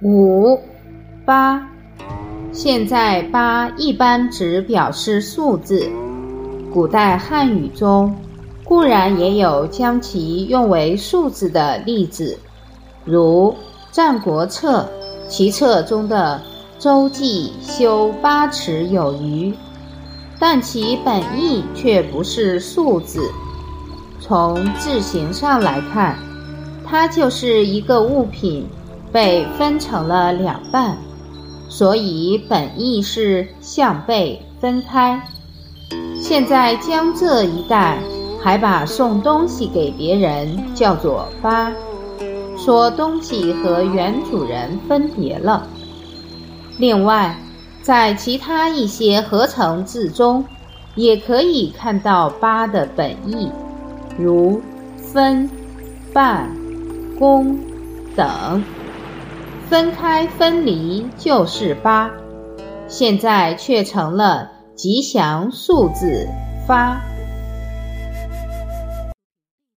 五八，现在八一般只表示数字。古代汉语中固然也有将其用为数字的例子，如《战国策》其策中的“周记修八尺有余”，但其本意却不是数字。从字形上来看，它就是一个物品。被分成了两半，所以本意是向背分开。现在江浙一带还把送东西给别人叫做“八”，说东西和原主人分别了。另外，在其他一些合成字中，也可以看到“八”的本意，如分、半、公等。分开分离就是八，现在却成了吉祥数字发。